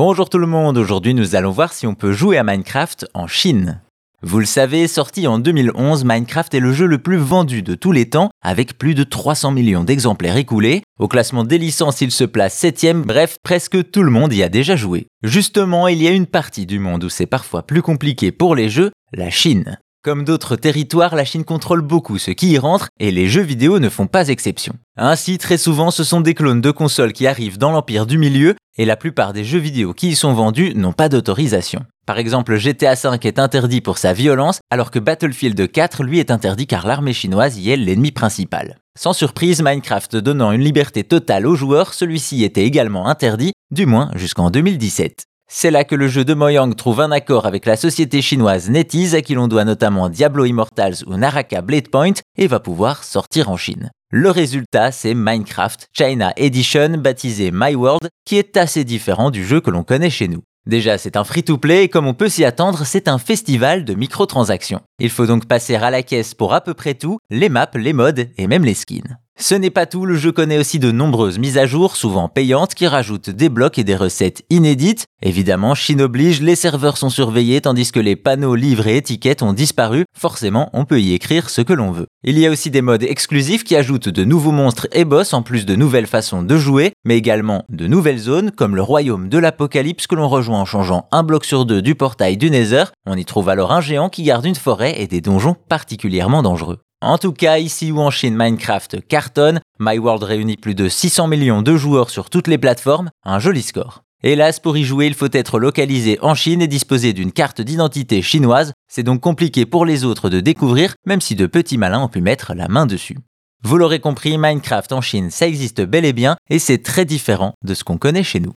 Bonjour tout le monde, aujourd'hui nous allons voir si on peut jouer à Minecraft en Chine. Vous le savez, sorti en 2011, Minecraft est le jeu le plus vendu de tous les temps, avec plus de 300 millions d'exemplaires écoulés. Au classement des licences, il se place 7ème, bref, presque tout le monde y a déjà joué. Justement, il y a une partie du monde où c'est parfois plus compliqué pour les jeux, la Chine. Comme d'autres territoires, la Chine contrôle beaucoup ce qui y rentre et les jeux vidéo ne font pas exception. Ainsi, très souvent, ce sont des clones de consoles qui arrivent dans l'empire du milieu et la plupart des jeux vidéo qui y sont vendus n'ont pas d'autorisation. Par exemple, GTA V est interdit pour sa violence, alors que Battlefield 4 lui est interdit car l'armée chinoise y est l'ennemi principal. Sans surprise, Minecraft donnant une liberté totale aux joueurs, celui-ci était également interdit, du moins jusqu'en 2017. C'est là que le jeu de Mojang trouve un accord avec la société chinoise NetEase à qui l'on doit notamment Diablo Immortals ou Naraka Blade Point et va pouvoir sortir en Chine. Le résultat, c'est Minecraft China Edition baptisé My World qui est assez différent du jeu que l'on connaît chez nous. Déjà, c'est un free-to-play et comme on peut s'y attendre, c'est un festival de microtransactions. Il faut donc passer à la caisse pour à peu près tout, les maps, les modes et même les skins. Ce n'est pas tout, le jeu connaît aussi de nombreuses mises à jour, souvent payantes, qui rajoutent des blocs et des recettes inédites. Évidemment, Chine oblige, les serveurs sont surveillés tandis que les panneaux, livres et étiquettes ont disparu. Forcément, on peut y écrire ce que l'on veut. Il y a aussi des modes exclusifs qui ajoutent de nouveaux monstres et boss en plus de nouvelles façons de jouer, mais également de nouvelles zones comme le royaume de l'apocalypse que l'on rejoint en changeant un bloc sur deux du portail du Nether. On y trouve alors un géant qui garde une forêt et des donjons particulièrement dangereux. En tout cas, ici ou en Chine, Minecraft cartonne. My World réunit plus de 600 millions de joueurs sur toutes les plateformes, un joli score. Hélas, pour y jouer, il faut être localisé en Chine et disposer d'une carte d'identité chinoise. C'est donc compliqué pour les autres de découvrir, même si de petits malins ont pu mettre la main dessus. Vous l'aurez compris, Minecraft en Chine, ça existe bel et bien, et c'est très différent de ce qu'on connaît chez nous.